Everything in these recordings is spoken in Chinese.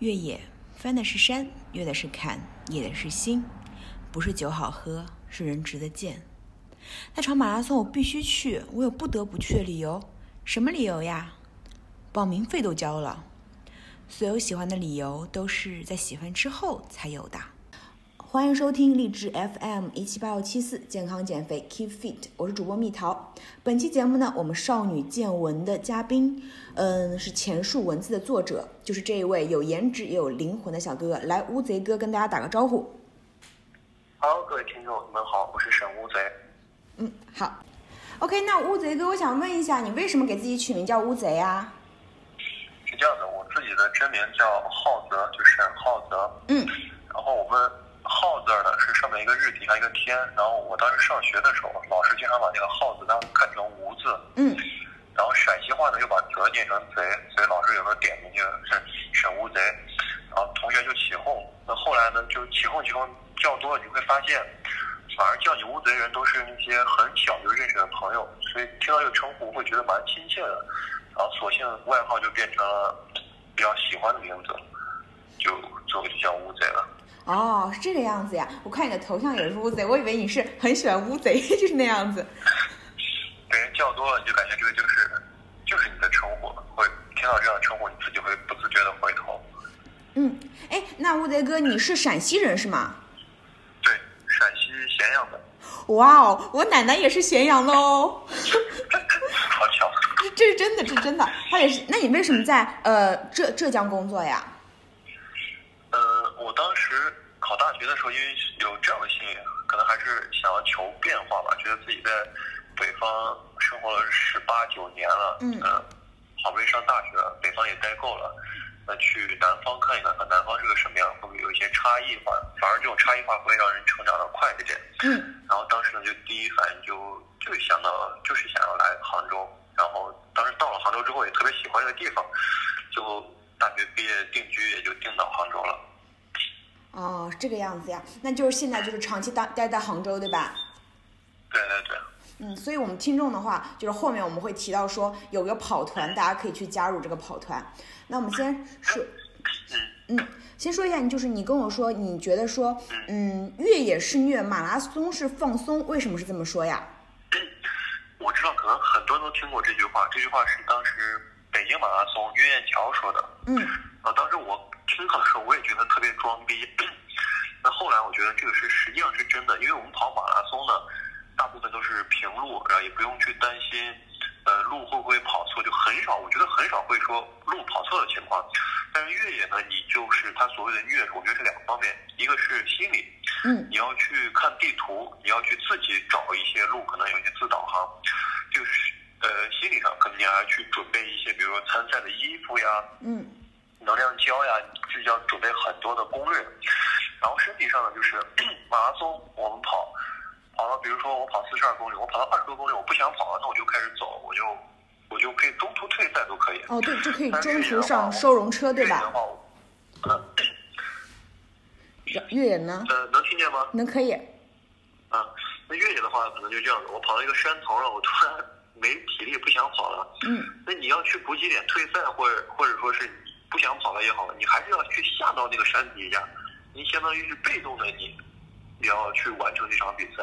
越野翻的是山，越的是坎，野的是心，不是酒好喝，是人值得见。那场马拉松我必须去，我有不得不去的理由。什么理由呀？报名费都交了。所有喜欢的理由都是在喜欢之后才有的。欢迎收听励志 FM 一七八幺七四健康减肥 Keep Fit，我是主播蜜桃。本期节目呢，我们少女见闻的嘉宾，嗯，是前述文字的作者，就是这一位有颜值也有灵魂的小哥哥。来，乌贼哥跟大家打个招呼。好，各位听众，你们好，我是沈乌贼。嗯，好。OK，那乌贼哥，我想问一下，你为什么给自己取名叫乌贼啊？是这样的，我自己的真名叫浩泽，就沈浩泽。嗯。然后我们。号字呢是上面一个日底下一个天，然后我当时上学的时候，老师经常把那个号字当看成无字，嗯，然后陕西话呢又把泽念成贼，所以老师有时候点名就是沈乌贼，然后同学就起哄，那后来呢就起哄起哄叫多了，你会发现，反而叫你乌贼人都是那些很小就认识的朋友，所以听到这个称呼会觉得蛮亲切的，然后索性外号就变成了比较喜欢的名字，就就叫乌贼了。哦，是这个样子呀！我看你的头像也是乌贼，我以为你是很喜欢乌贼，就是那样子。被人叫多了，你就感觉这个就是就是你的称呼，会听到这样的称呼，你自己会不自觉的回头。嗯，哎，那乌贼哥，你是陕西人是吗？对，陕西咸阳的。哇哦，我奶奶也是咸阳的哦。好巧。这是真的，这是真的。他也是，那你为什么在呃浙浙江工作呀？我当时考大学的时候，因为有这样的心理，可能还是想要求变化吧，觉得自己在北方生活了十八九年了，嗯，好不容易上大学了，北方也待够了，那去南方看一看，看南方是个什么样，会不会有一些差异化？反而这种差异化会让人成长的快一点。嗯，然后当时呢，就第一反应就就想到，就是想要来杭州。然后当时到了杭州之后，也特别喜欢这个地方，最后大学毕业定居也就定到杭州了。哦，是这个样子呀，那就是现在就是长期待待在杭州，对吧？对对对。嗯，所以我们听众的话，就是后面我们会提到说有个跑团，大家可以去加入这个跑团。那我们先说，嗯，先说一下，你就是你跟我说，你觉得说，嗯，越野是虐，马拉松是放松，为什么是这么说呀？我知道，可能很多人都听过这句话，这句话是当时北京马拉松岳艳桥说的。嗯。啊，当时我。听到的时候，我也觉得特别装逼。那后来我觉得这个是实际上是真的，因为我们跑马拉松呢，大部分都是平路，然后也不用去担心，呃，路会不会跑错，就很少，我觉得很少会说路跑错的情况。但是越野呢，你就是它所谓的越野，我觉得是两个方面，一个是心理，嗯，你要去看地图，你要去自己找一些路，可能有些自导航，就是呃，心理上可能你还要去准备一些，比如说参赛的衣服呀，嗯。能量胶呀，就要准备很多的攻略。然后身体上呢，就是 马拉松，我们跑，跑到比如说我跑四十二公里，我跑到二十多公里，我不想跑了，那我就开始走，我就我就可以中途退赛都可以。哦，对，就可以中途上收容车，对吧？嗯。越野呢？呃，能听见吗？能可以。啊，那越野的话，可能就这样子，我跑到一个山头了，我突然没体力，不想跑了。嗯。那你要去补给点退赛，或者或者说是。不想跑了也好，你还是要去下到那个山底下，你相当于是被动的，你你要去完成这场比赛，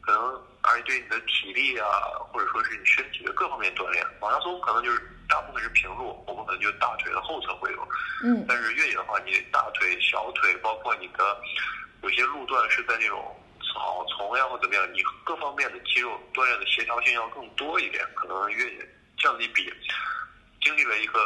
可能而且对你的体力啊，或者说是你身体的各方面锻炼。马拉松可能就是大部分是平路，我们可能就大腿的后侧会有，嗯，但是越野的话，你大腿、小腿，包括你的有些路段是在那种草丛呀或怎么样，你各方面的肌肉锻炼的协调性要更多一点。可能越野这样子一比，经历了一个。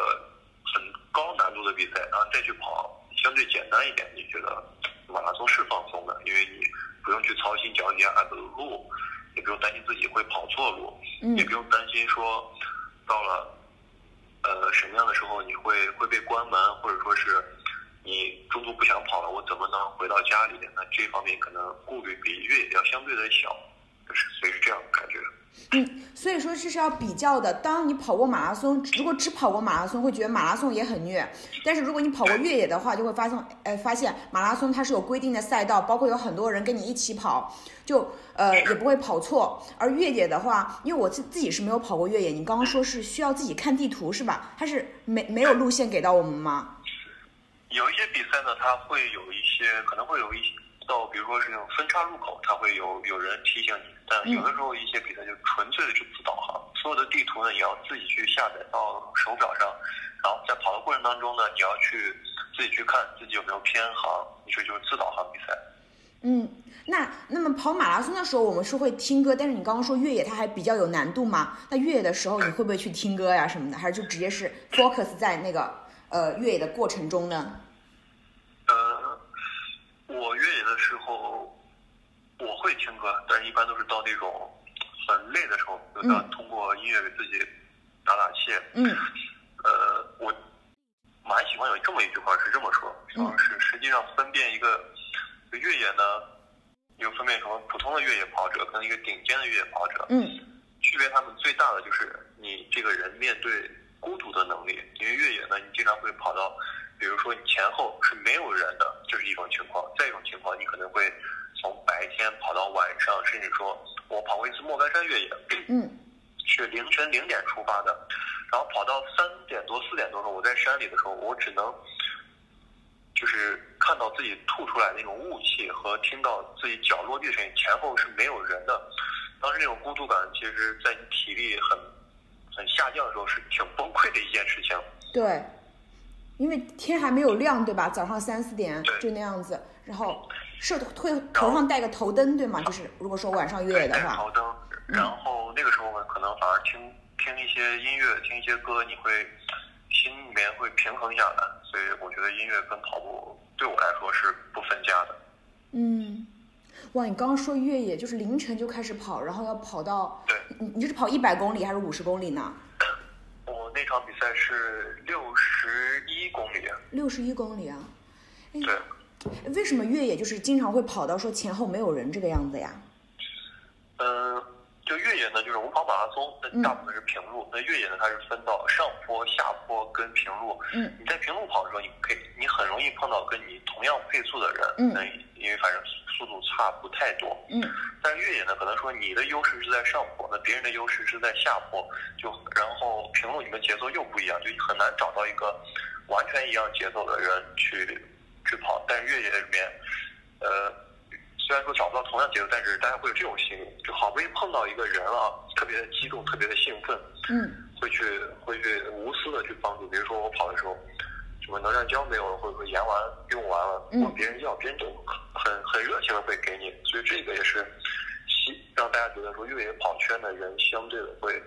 很高难度的比赛，然后再去跑相对简单一点，你觉得马拉松是放松的，因为你不用去操心脚底下的路，也不用担心自己会跑错路，也不用担心说到了呃什么样的时候你会会被关门，或者说是你中途不想跑了，我怎么能回到家里面？那这方面可能顾虑比越野要相对的小，就是所以是这样感觉。嗯，所以说这是要比较的。当你跑过马拉松，如果只跑过马拉松，会觉得马拉松也很虐；但是如果你跑过越野的话，就会发现，呃，发现马拉松它是有规定的赛道，包括有很多人跟你一起跑，就呃也不会跑错。而越野的话，因为我自自己是没有跑过越野，你刚刚说是需要自己看地图是吧？它是没没有路线给到我们吗？有一些比赛呢，它会有一些可能会有一些到，比如说是那种分叉路口，它会有有人提醒你。但有的时候一些比赛就纯粹的是自导航，所有的地图呢也要自己去下载到手表上，然后在跑的过程当中呢，你要去自己去看自己有没有偏航，你说就是自导航比赛。嗯，那那么跑马拉松的时候，我们是会听歌，但是你刚刚说越野它还比较有难度嘛？那越野的时候你会不会去听歌呀什么的，还是就直接是 focus 在那个呃越野的过程中呢？呃，我越野的时候我会听歌，但是一般都是到那种很累的时候，就要通过音乐给自己打打气。嗯。呃，我蛮喜欢有这么一句话是这么说，是实际上分辨一个。越野呢，有分辨什么普通的越野跑者跟一个顶尖的越野跑者。嗯。区别他们最大的就是你这个人面对孤独的能力。因为越野呢，你经常会跑到，比如说你前后是没有人的，这是一种情况；再一种情况，你可能会从白天跑到晚上，甚至说我跑过一次莫干山越野。嗯。是凌晨零点出发的，然后跑到三点多四点多钟，我在山里的时候，我只能。就是看到自己吐出来那种雾气和听到自己脚落地的声音，前后是没有人的。当时那种孤独感，其实在你体力很很下降的时候，是挺崩溃的一件事情。对，因为天还没有亮，对吧？早上三四点就那样子，然后是会头上戴个头灯，对吗？就是如果说晚上越野的话。头灯，然后那个时候呢，可能反而听听一些音乐，听一些歌，你会。心里面会平衡下来，所以我觉得音乐跟跑步对我来说是不分家的。嗯，哇，你刚刚说越野就是凌晨就开始跑，然后要跑到对，你你这是跑一百公里还是五十公里呢？我那场比赛是六十一公里。六十一公里啊？对。为什么越野就是经常会跑到说前后没有人这个样子呀？嗯。就越野呢，就是我们跑马拉松，那大部分是平路。那越野呢，它是分到上坡、下坡跟平路。嗯，你在平路跑的时候，你可以，你很容易碰到跟你同样配速的人。嗯，那因为反正速度差不太多。嗯，但是越野呢，可能说你的优势是在上坡，那别人的优势是在下坡，就然后平路你们节奏又不一样，就很难找到一个完全一样节奏的人去去跑。但是越野里面，呃。虽然说找不到同样节奏，但是大家会有这种心理，就好不容易碰到一个人了，特别的激动，特别的兴奋，嗯，会去会去无私的去帮助。比如说我跑的时候，什么能量胶没有了，或者说盐完用完了，问别人要，别人就很很热情的会给你。所以这个也是，希让大家觉得说越野跑圈的人相对的会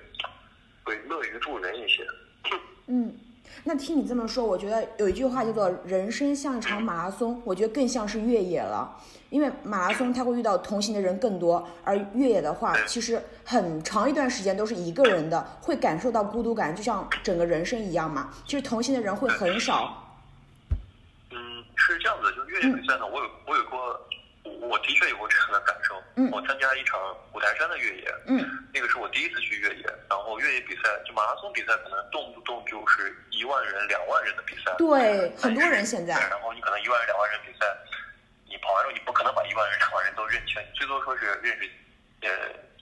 会乐于助人一些。嗯，那听你这么说，我觉得有一句话叫做“人生像一场马拉松”，我觉得更像是越野了。因为马拉松它会遇到同行的人更多，而越野的话，其实很长一段时间都是一个人的，会感受到孤独感，就像整个人生一样嘛。其实同行的人会很少。嗯，是这样子，就越野比赛呢，我有我有过，我的确有过这样的感受。嗯。我参加一场五台山的越野。嗯。那个是我第一次去越野，然后越野比赛就马拉松比赛，可能动不动就是一万人、两万人的比赛。对，很多人现在。然后你可能一万人、两万人比赛。你跑完之后，你不可能把一万人、两万人都认清，最多说是认识，呃，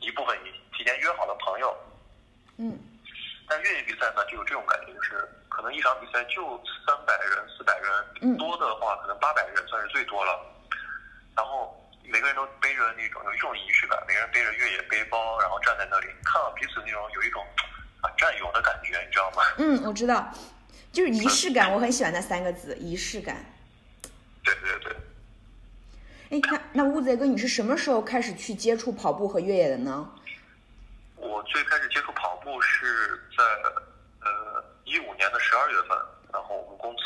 一部分你提前约好的朋友。嗯。但越野比赛呢，就有这种感觉，就是可能一场比赛就三百人、四百人，多的话可能八百人算是最多了。然后每个人都背着那种有一种仪式感，每个人背着越野背包，然后站在那里，看到彼此那种有一种啊战友的感觉，你知道吗？嗯，我知道，就是仪式感，我很喜欢那三个字，仪式感。对对对。哎，那那乌贼哥，你是什么时候开始去接触跑步和越野的呢？我最开始接触跑步是在呃一五年的十二月份，然后我们公司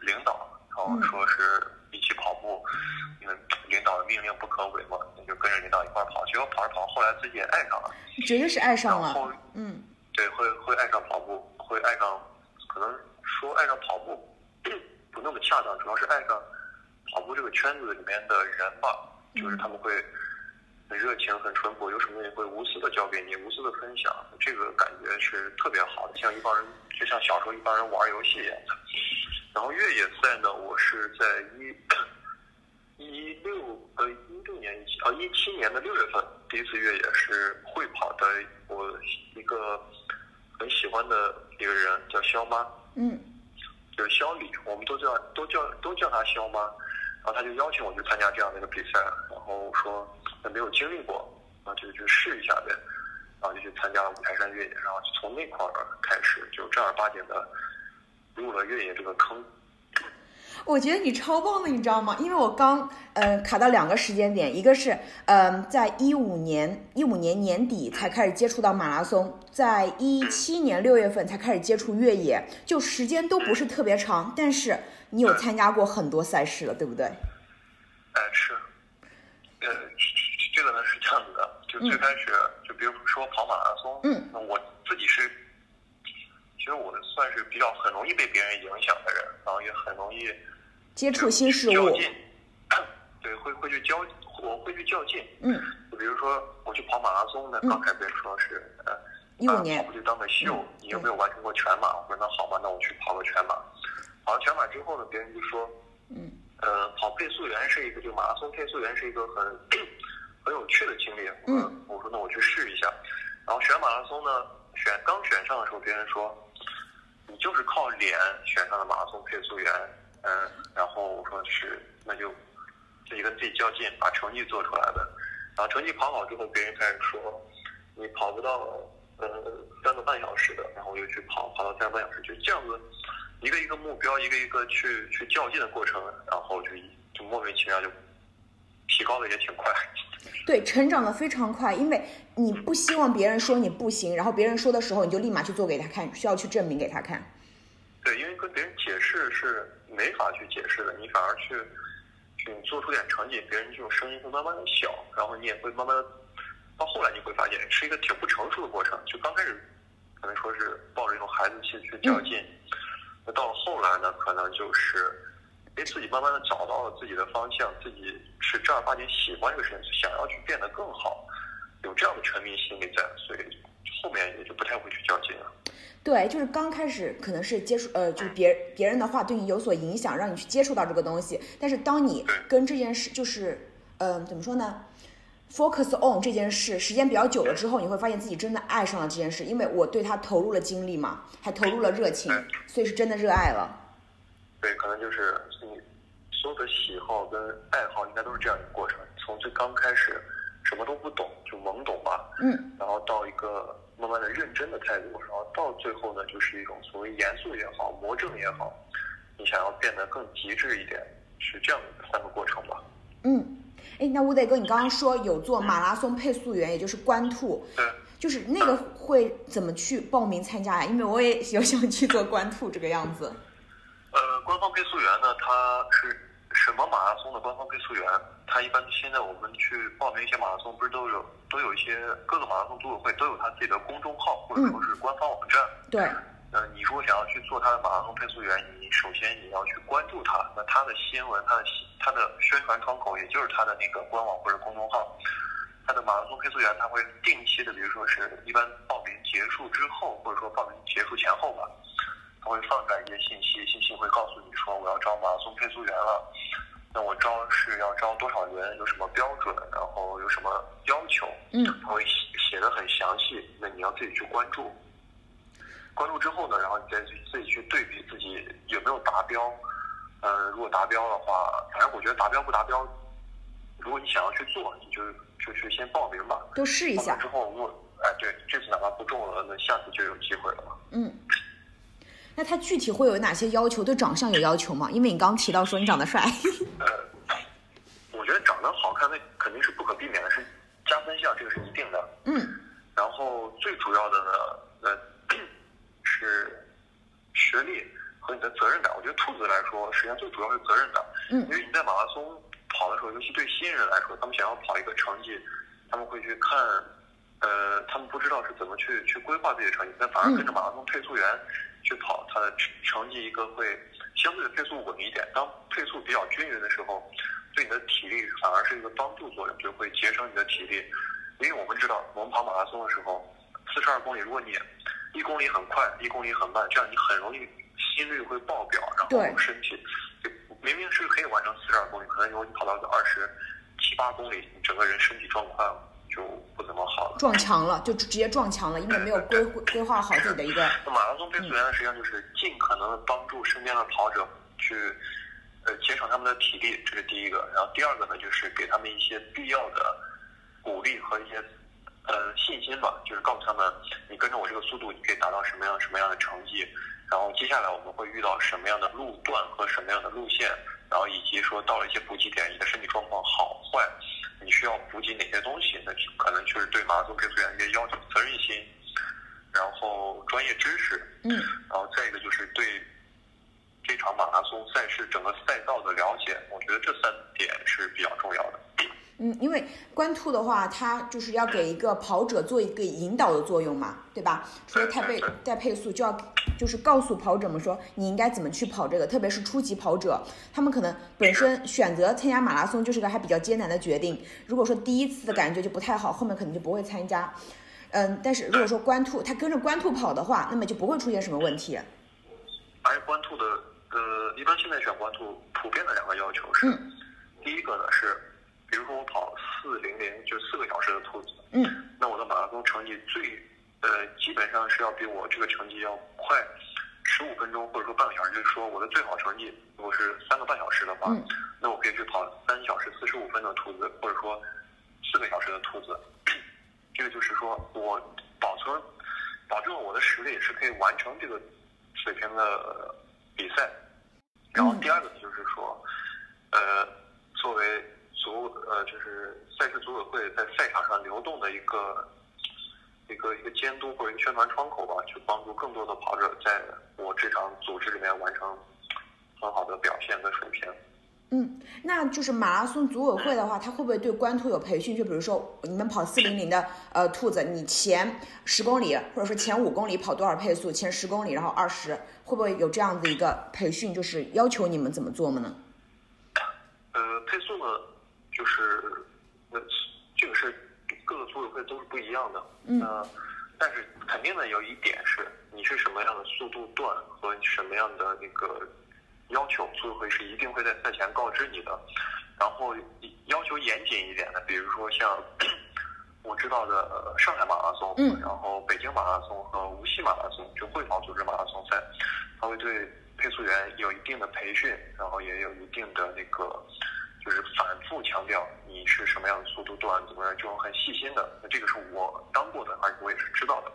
领导然后说是一起跑步，因为领导的命令不可违嘛，那就跟着领导一块跑。结果跑着跑，后来自己也爱上了，绝对是爱上了。然后嗯，对，会会爱上跑步，会爱上，可能说爱上跑步 不那么恰当，主要是爱上。跑步这个圈子里面的人吧，就是他们会很热情、很淳朴，有什么东西会无私的交给你，无私的分享，这个感觉是特别好的，像一帮人，就像小时候一帮人玩游戏一样的。然后越野赛呢，我是在一一六呃一六年一七啊一七年的六月份第一次越野是会跑的，我一个很喜欢的一个人叫肖妈，嗯。就是肖李，我们都叫都叫都叫他肖妈。然后他就邀请我去参加这样的一个比赛，然后说他没有经历过，那就去试一下呗。然后就去参加了五台山越野，然后就从那块儿开始就正儿八经的入了越野这个坑。我觉得你超棒的，你知道吗？因为我刚呃卡到两个时间点，一个是嗯，在一五年一五年年底才开始接触到马拉松，在一七年六月份才开始接触越野，就时间都不是特别长，但是你有参加过很多赛事了，对不对？哎，是，呃，这个呢是这样子的，就最开始就比如说跑马拉松，嗯，那我自己是，其实我算是比较很容易被别人影响的人，然后也很容易。接触新事物，较劲对，会会去较，我会去较劲。嗯，就比如说我去跑马拉松，呢刚开始别人说是呃，一五年跑步就当个秀，你有没有完成过全马？我说那好吧，那我去跑个全马。跑完全马之后呢，别人就说，嗯，呃，跑配速员是一个，就马拉松配速员是一个很很有趣的经历。嗯，我说那我去试一下。然后选马拉松呢，选刚选上的时候，别人说，你就是靠脸选上的马拉松配速员。嗯，然后我说是，那就自己跟自己较劲，把成绩做出来的。然后成绩跑好之后，别人开始说你跑不到呃三个半小时的，然后我又去跑，跑到三个半小时，就这样子一个一个目标，一个一个去去较劲的过程，然后就就莫名其妙就提高的也挺快。对，成长的非常快，因为你不希望别人说你不行，然后别人说的时候，你就立马去做给他看，需要去证明给他看。对，因为跟别人解释是。没法去解释的，你反而去去做出点成绩，别人这种声音会慢慢的小，然后你也会慢慢的，到后来你会发现是一个挺不成熟的过程。就刚开始可能说是抱着一种孩子气去较劲，那到了后来呢，可能就是哎自己慢慢的找到了自己的方向，自己是正儿八经喜欢这个事情，想要去变得更好，有这样的沉迷心理在，所以后面也就不太会去较劲了。对，就是刚开始可能是接触，呃，就是别别人的话对你有所影响，让你去接触到这个东西。但是当你跟这件事，就是，嗯，怎么说呢？focus on 这件事时间比较久了之后，你会发现自己真的爱上了这件事，因为我对他投入了精力嘛，还投入了热情，所以是真的热爱了。对，可能就是你所有的喜好跟爱好应该都是这样一个过程，从最刚开始什么都不懂，就懵懂吧，嗯，然后到一个。慢慢的认真的态度，然后到最后呢，就是一种所谓严肃也好，魔怔也好，你想要变得更极致一点，是这样的三个过程吧。嗯，哎，那吴磊哥，你刚刚说有做马拉松配速员，也就是官兔，对，就是那个会怎么去报名参加呀？因为我也有想去做官兔这个样子。呃，官方配速员呢，他是。什么马拉松的官方配速员？他一般现在我们去报名一些马拉松，不是都有都有一些各个马拉松组委会都有他自己的公众号或者说是官方网站。对。呃，你如果想要去做他的马拉松配速员，你首先你要去关注他，那他的新闻、他的他的宣传窗口，也就是他的那个官网或者公众号。他的马拉松配速员他会定期的，比如说是一般报名结束之后，或者说报名结束前后吧。他会放出来一些信息，信息会告诉你说我要招马拉松配速员了，那我招是要招多少人，有什么标准，然后有什么要求，嗯，他会写的很详细，那你要自己去关注，关注之后呢，然后你再去自己去对比自己有没有达标，呃，如果达标的话，反正我觉得达标不达标，如果你想要去做，你就就去先报名吧，都试一下，之后如果哎对，这次哪怕不中了，那下次就有机会了。嘛，嗯。那他具体会有哪些要求？对长相有要求吗？因为你刚提到说你长得帅。呃，我觉得长得好看那肯定是不可避免的，是加分项，这个是一定的。嗯。然后最主要的呢，呃，是学历和你的责任感。我觉得兔子来说，实际上最主要是责任感。嗯。因为你在马拉松跑的时候，尤其对新人来说，他们想要跑一个成绩，他们会去看，呃，他们不知道是怎么去去规划自己的成绩，但反而跟着马拉松配速员。去跑，它的成绩一个会相对的配速稳一点。当配速比较均匀的时候，对你的体力反而是一个帮助作用，就会节省你的体力。因为我们知道，我们跑马拉松的时候，四十二公里，如果你一公里很快，一公里很慢，这样你很容易心率会爆表，然后身体就明明是可以完成四十二公里，可能如果你跑到个二十七八公里，你整个人身体状况就不怎么好了。撞墙了，就直接撞墙了，因为没有规规划好自己的一个。马拉松配速员呢，实际上就是尽可能的帮助身边的跑者去，呃，节省他们的体力，这是第一个。然后第二个呢，就是给他们一些必要的鼓励和一些呃信心吧，就是告诉他们，你跟着我这个速度，你可以达到什么样什么样的成绩。然后接下来我们会遇到什么样的路段和什么样的路线，然后以及说到了一些补给点，你的身体状况好坏，你需要补给哪些东西，那可能就是对马拉松配速员一些要求，责任心，然后专业知识，嗯，然后再一个就是对这场马拉松赛事整个赛道的了解，我觉得这三点是比较重要的。嗯，因为官兔的话，它就是要给一个跑者做一个引导的作用嘛，对吧？除了带配带配速，就要就是告诉跑者们说你应该怎么去跑这个，特别是初级跑者，他们可能本身选择参加马拉松就是个还比较艰难的决定。如果说第一次的感觉就不太好，后面可能就不会参加。嗯，但是如果说官兔他跟着官兔跑的话，那么就不会出现什么问题。而官兔的呃，一般现在选官兔普遍的两个要求是，第一个呢是。比如说我跑四零零，就四个小时的兔子，嗯，那我的马拉松成绩最，呃，基本上是要比我这个成绩要快十五分钟，或者说半个小时。就是说我的最好成绩如果是三个半小时的话，那我可以去跑三小时四十五分的兔子，或者说四个小时的兔子。这个就是说我保存保证我的实力是可以完成这个水平的比赛。然后第二个，就是说，呃，作为组呃，就是赛事组委会在赛场上流动的一个一个一个监督或者一个宣传窗口吧，去帮助更多的跑者在我这场组织里面完成很好的表现跟水平。嗯，那就是马拉松组委会的话，他会不会对官兔有培训？就比如说你们跑四零零的呃兔子，你前十公里或者说前五公里跑多少配速？前十公里然后二十，会不会有这样子一个培训？就是要求你们怎么做吗呢？呃，配速呢？就是，那组委会都是不一样的。嗯。但是肯定的有一点是，你是什么样的速度段和什么样的那个要求，组委会是一定会在赛前告知你的。然后要求严谨一点的，比如说像 我知道的上海马拉松，嗯，然后北京马拉松和无锡马拉松，就会跑组织马拉松赛，它会对配速员有一定的培训，然后也有一定的那个。就是反复强调你是什么样的速度段，怎么样，这种很细心的。那这个是我当过的，而且我也是知道的。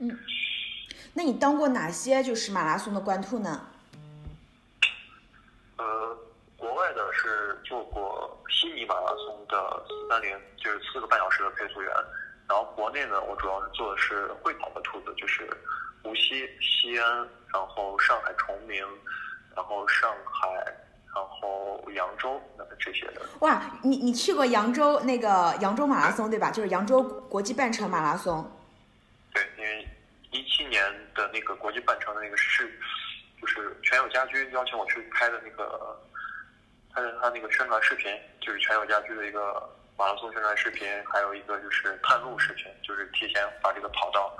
嗯，那你当过哪些就是马拉松的官兔呢？呃，国外的是做过悉尼马拉松的四三零，就是四个半小时的配速员。然后国内呢，我主要是做的是会跑的兔子，就是无锡、西安，然后上海崇明，然后上海。然后扬州那么这些的哇，你你去过扬州那个扬州马拉松对吧？就是扬州国际半程马拉松。对，因为一七年的那个国际半程的那个是，就是全友家居邀请我去拍的那个，拍的他那个宣传视频，就是全友家居的一个马拉松宣传视频，还有一个就是探路视频，就是提前把这个跑道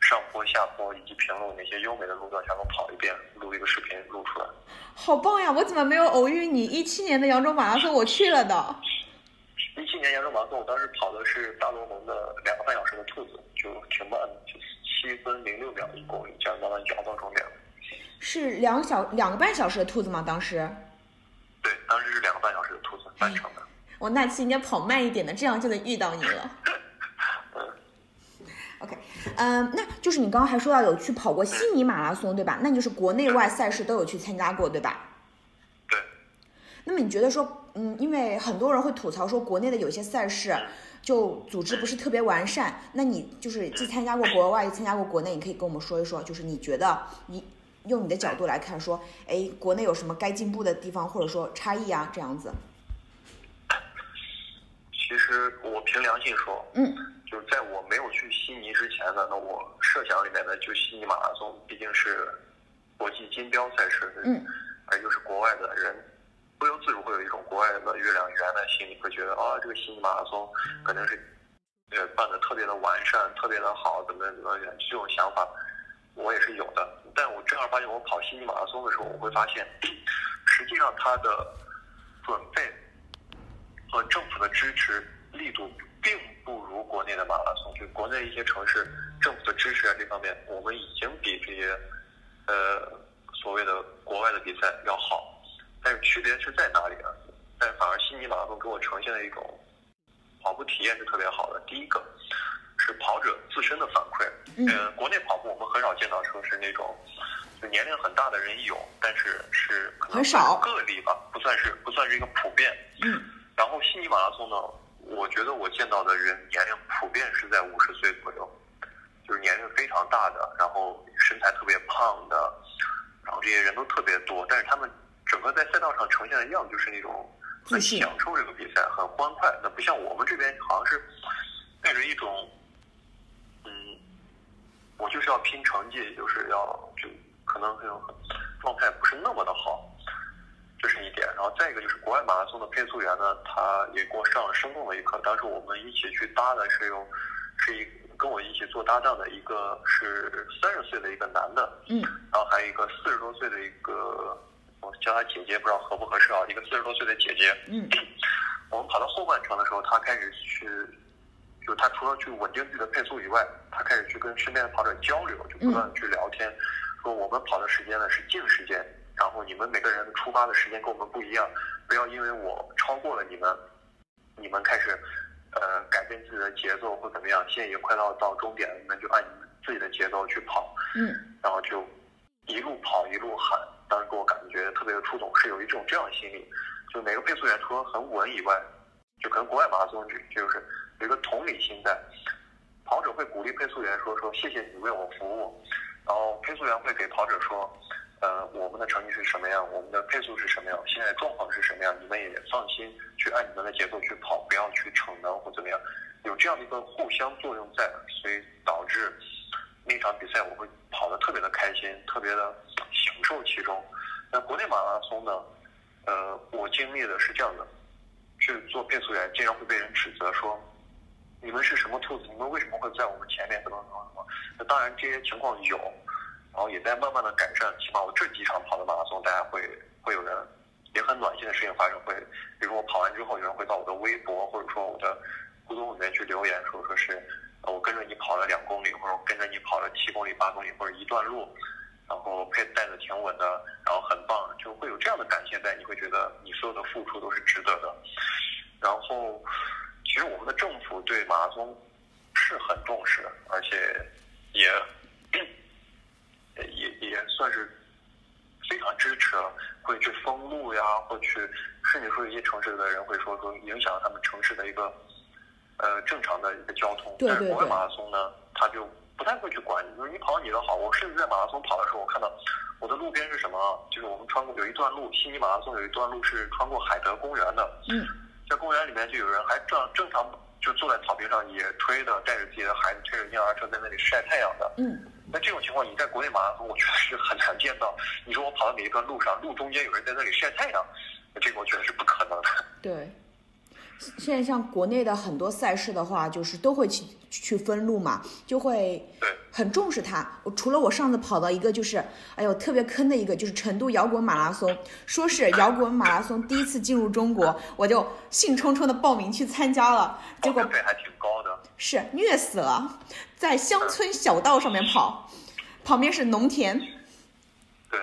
上坡、下坡以及平路哪些优美的路段全都跑一遍，录一个视频录出来。好棒呀！我怎么没有偶遇你？一七年的扬州马拉松我去了的。一七年扬州马拉松，我当时跑的是大罗盟的两个半小时的兔子，就挺慢的，就七分零六秒一公里，这样慢慢摇到终点。是两小两个半小时的兔子吗？当时？对，当时是两个半小时的兔子，半程的。我那期应该跑慢一点的，这样就能遇到你了。嗯，那就是你刚刚还说到有去跑过悉尼马拉松，对吧？那就是国内外赛事都有去参加过，对吧？对。那么你觉得说，嗯，因为很多人会吐槽说国内的有些赛事就组织不是特别完善，那你就是既参加过国外，又参加过国内，你可以跟我们说一说，就是你觉得你用你的角度来看，说，哎，国内有什么该进步的地方，或者说差异啊，这样子。其实我凭良心说，嗯。就是在我没有去悉尼之前呢，那我设想里面呢，就悉尼马拉松毕竟是国际金标赛事，嗯，而又是国外的人，不由自主会有一种国外的月亮圆的心里，会觉得啊，这个悉尼马拉松肯定是呃办的特别的完善，特别的好，怎么怎么样，这种想法我也是有的。但我正儿八经我跑悉尼马拉松的时候，我会发现，实际上它的准备和政府的支持力度。并不如国内的马拉松。就国内一些城市政府的支持啊这方面，我们已经比这些呃所谓的国外的比赛要好。但是区别是在哪里呢？但反而悉尼马拉松给我呈现了一种跑步体验是特别好的。第一个是跑者自身的反馈，嗯呃，国内跑步我们很少见到说是那种就年龄很大的人有，但是是可能很少个例吧，不算是不算是一个普遍。嗯然后悉尼马拉松呢，我觉得我见到的人年龄普遍是在五十岁左右，就是年龄非常大的，然后身材特别胖的，然后这些人都特别多，但是他们整个在赛道上呈现的样子就是那种很享受这个比赛，很欢快。那不像我们这边好像是带着一种，嗯，我就是要拼成绩，就是要就可能这种状态不是那么的好。这是一点，然后再一个就是国外马拉松的配速员呢，他也给我上了生动的一课。当时我们一起去搭的是有，是一跟我一起做搭档的一个是三十岁的一个男的，嗯然后还有一个四十多岁的一个，我叫他姐姐，不知道合不合适啊，一个四十多岁的姐姐。嗯 我们跑到后半程的时候，他开始去，就他除了去稳定自己的配速以外，他开始去跟身边的跑者交流，就不断的去聊天，说我们跑的时间呢是静时间，然后你们每个人出发的时间跟我们不一样，不要因为我超过了你们，你们开始呃改变自己的节奏或怎么样，现在已经快到到终点了，你们就按你们自己的节奏去跑，嗯然后就一路跑一路喊，当时给我感觉特别的触动，是有一种这样的心理，就每个配速员除了很稳以外，就可能国外马拉松就就是有一个同理心在，跑者会鼓励配速员说说谢谢你为我服务，然后配速员会给跑者说，呃，我们的成绩是什么样，我们的配速是什么样，现在状况是什么样，你们也放心去按你们的节奏去跑，不要去逞能或怎么样，有这样的一个互相作用在，所以导致那场比赛我会跑得特别的开心，特别的享受其中。那国内马拉松呢，呃，我经历的是这样的，去做配速员，经常会被人指责说，你们是什么兔子？你们为什么会在我们前面？怎么怎么怎么？那当然这些情况有，然后也在慢慢的改善。起码我这几场跑的马拉松，大家会会有人也很暖心的事情发生，会比如说我跑完之后，有人会到我的微博或者说我的互动里面去留言，说说是我跟着你跑了两公里，或者我跟着你跑了七公里、八公里或者一段路。然后配带的挺稳的，然后很棒，就会有这样的感谢在，你会觉得你所有的付出都是值得的。然后，其实我们的政府对马拉松是很重视的，而且也也也算是非常支持了，会去封路呀，或去甚至说有一些城市的人会说说影响他们城市的一个呃正常的一个交通。对对但是国外马拉松呢，他就不太会去管你，就是你跑你的好。我甚至在马拉松跑的时候，我看到我的路边是什么啊？就是我们穿过有一段路，悉尼马拉松有一段路是穿过海德公园的。嗯在公园里面就有人还正正常就坐在草坪上野炊的，带着自己的孩子推着婴儿车在那里晒太阳的。嗯那这种情况，你在国内马拉松，我觉得是很难见到。你说我跑到哪一段路上，路中间有人在那里晒太阳，这个我觉得是不可能的。对。现在像国内的很多赛事的话，就是都会去去分路嘛，就会对，很重视它。我除了我上次跑到一个就是，哎呦特别坑的一个，就是成都摇滚马拉松，说是摇滚马拉松第一次进入中国，我就兴冲冲的报名去参加了，结果费还挺高的。是虐死了，在乡村小道上面跑，旁边是农田，对，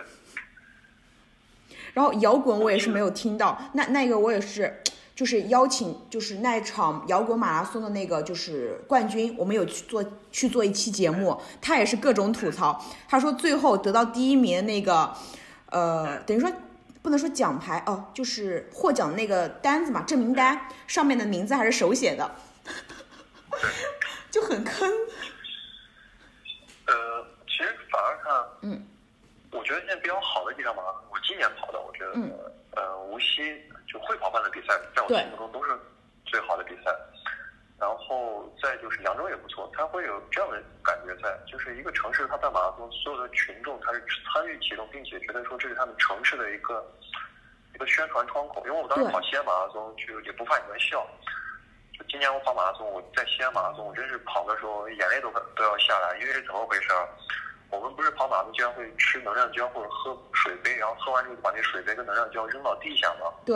然后摇滚我也是没有听到，那那个我也是，就是邀请就是那场摇滚马拉松的那个就是冠军，我们有去做去做一期节目，他也是各种吐槽，他说最后得到第一名的那个，呃，等于说不能说奖牌哦，就是获奖那个单子嘛，证明单上面的名字还是手写的，就很坑。呃，其实反而看，嗯，我觉得现在比较好的几场马拉松，我今年跑的，我觉得，嗯呃，无锡就会跑办的比赛，在我对心目中都是最好的比赛。然后再就是扬州也不错，它会有这样的感觉在，就是一个城市它办马拉松，所有的群众他是参与其中，并且觉得说这是他们城市的一个一个宣传窗口。因为我当时跑西安马拉松，就也不怕你们笑。就今年我跑马拉松，我在西安马拉松，我真是跑的时候眼泪都都要下来，因为是怎么回事儿？我们不是跑马拉松居然会吃能量胶或者喝水杯，然后喝完之后就把那水杯跟能量胶扔到地下吗？对，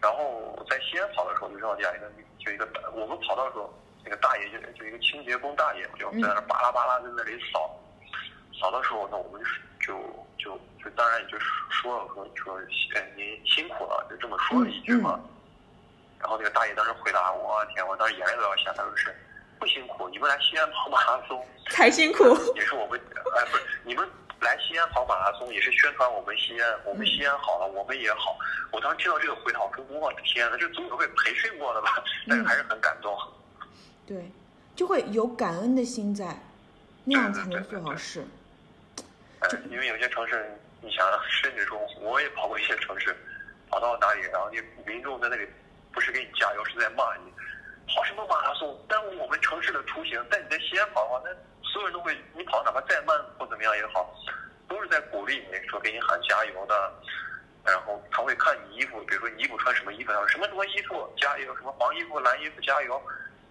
然后在西安跑的时候，就扔到地下一个就一个我们跑道的时候，那个大爷就就一个清洁工大爷，就在那巴拉巴拉在那里扫，扫的时候，那我们就就就当然也就说了说说，哎您辛苦了，就这么说了一句嘛。然后那个大爷当时回答我，天，我当时眼泪都要下，他说是不辛苦，你们来西安跑马拉松 才辛苦，也是我们哎不是你们。来西安跑马拉松也是宣传我们西安，我们西安好了，我们也好。我当时听到这个回答，我说我的天呐，这组委会培训过的吧？但是还是很感动。对，就会有感恩的心在，那样才能做好事。哎，因为有些城市，你想，甚至说我也跑过一些城市，跑到哪里，然后那民众在那里不是给你加油，是在骂你，跑什么马拉松，耽误我们城市的出行。但你在西安跑的话，那。所有人都会，你跑哪怕再慢或怎么样也好，都是在鼓励你，说给你喊加油的。然后他会看你衣服，比如说你衣服穿什么衣服，什么什么衣服加油，什么黄衣服蓝衣服加油，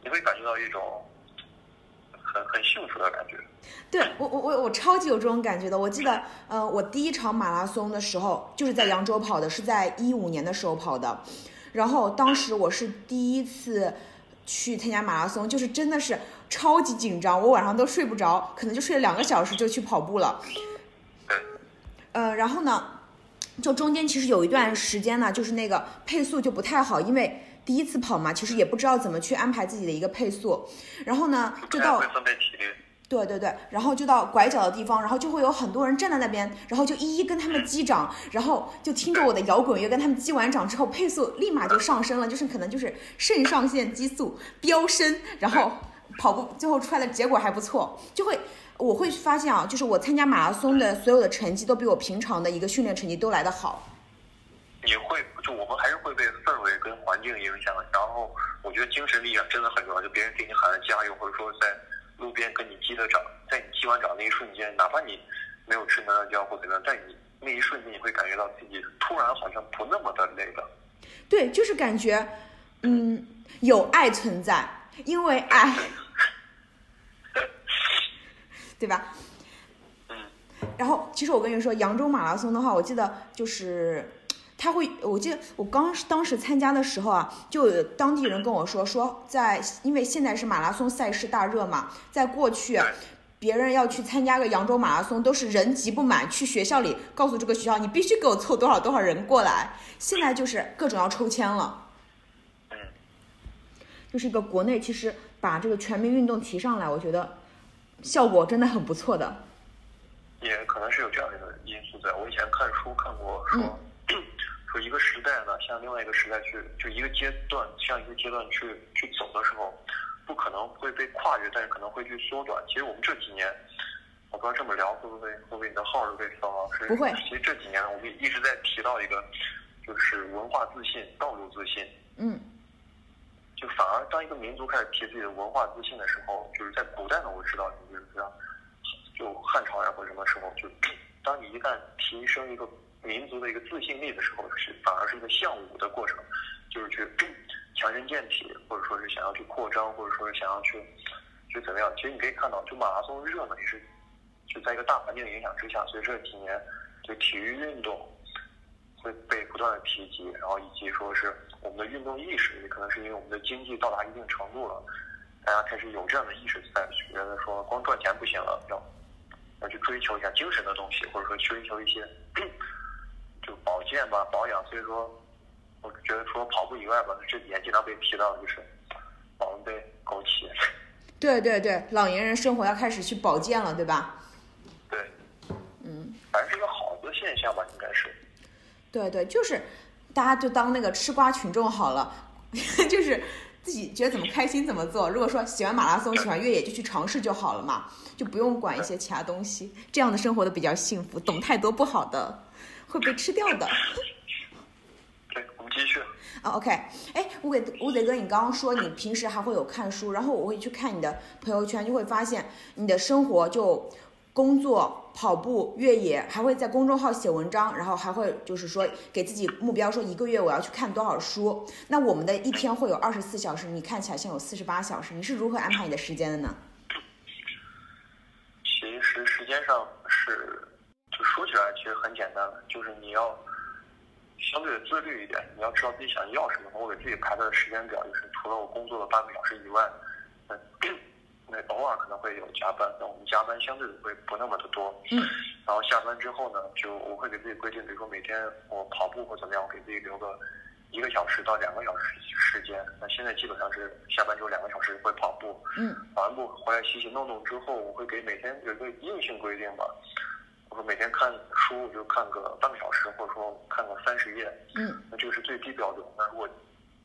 你会感觉到一种很很幸福的感觉。对我我我我超级有这种感觉的。我记得呃，我第一场马拉松的时候就是在扬州跑的，是在一五年的时候跑的。然后当时我是第一次去参加马拉松，就是真的是。超级紧张，我晚上都睡不着，可能就睡了两个小时就去跑步了。呃，然后呢，就中间其实有一段时间呢，就是那个配速就不太好，因为第一次跑嘛，其实也不知道怎么去安排自己的一个配速。然后呢，就到对对对，然后就到拐角的地方，然后就会有很多人站在那边，然后就一一跟他们击掌，然后就听着我的摇滚乐跟他们击完掌之后，配速立马就上升了，就是可能就是肾上腺激素飙升，然后。跑步最后出来的结果还不错，就会我会发现啊，就是我参加马拉松的所有的成绩都比我平常的一个训练成绩都来得好。你会就我们还是会被氛围跟环境影响，然后我觉得精神力量真的很重要。就别人给你喊加油，或者说在路边跟你击的掌，在你击完掌那一瞬间，哪怕你没有吃能量胶或怎么样，在你那一瞬间你会感觉到自己突然好像不那么的累了。对，就是感觉嗯有爱存在，因为爱。对吧？嗯。然后，其实我跟你说，扬州马拉松的话，我记得就是他会，我记得我刚当时参加的时候啊，就有当地人跟我说，说在因为现在是马拉松赛事大热嘛，在过去，别人要去参加个扬州马拉松，都是人挤不满，去学校里告诉这个学校，你必须给我凑多少多少人过来。现在就是各种要抽签了。嗯。就是一个国内其实把这个全民运动提上来，我觉得。效果真的很不错的，也可能是有这样的一个因素在。我以前看书看过说，说一个时代呢，向另外一个时代去，就一个阶段向一个阶段去去走的时候，不可能会被跨越，但是可能会去缩短。其实我们这几年，我不知道这么聊会不会会不会你的号儿被封了？不会。其实这几年我们一直在提到一个，就是文化自信、道路自信。嗯。就反而当一个民族开始提自己的文化自信的时候，就是在古代呢，我知道就是像，就汉朝呀或者什么时候，就 当你一旦提升一个民族的一个自信力的时候，是反而是一个向武的过程，就是去 强身健体，或者说是想要去扩张，或者说是想要去去怎么样。其实你可以看到，就马拉松热呢，也是就在一个大环境的影响之下，所以这几年就体育运动。会被不断的提及，然后以及说是我们的运动意识，也可能是因为我们的经济到达一定程度了，大家开始有这样的意识在，觉得说光赚钱不行了，要要去追求一下精神的东西，或者说追求一些就保健吧、保养。所以说，我觉得除了跑步以外吧，这几年经常被提到的就是保温杯、枸杞。对对对，老年人生活要开始去保健了，对吧？对，嗯，反正是一个好的现象吧，应该是。对对，就是大家就当那个吃瓜群众好了，就是自己觉得怎么开心怎么做。如果说喜欢马拉松、喜欢越野，就去尝试就好了嘛，就不用管一些其他东西。这样的生活的比较幸福，懂太多不好的会被吃掉的。对，我们继续。啊，OK，哎，乌贼乌贼哥，你刚刚说你平时还会有看书，然后我会去看你的朋友圈，就会发现你的生活就。工作、跑步、越野，还会在公众号写文章，然后还会就是说给自己目标，说一个月我要去看多少书。那我们的一天会有二十四小时，你看起来像有四十八小时，你是如何安排你的时间的呢？其实时间上是，就说起来其实很简单了，就是你要相对的自律一点。你要知道自己想要什么。我给自己排的时间表就是，除了我工作的八个小时以外，那那偶尔可能会有加班，那我们加班相对的会不那么的多。嗯。然后下班之后呢，就我会给自己规定，比如说每天我跑步或怎么样，我给自己留个一个小时到两个小时时间。那现在基本上是下班之后两个小时会跑步。嗯。跑完步回来洗洗弄弄之后，我会给每天有一个硬性规定吧。我说每天看书就看个半个小时，或者说看个三十页。嗯。那这个是最低标准。那如果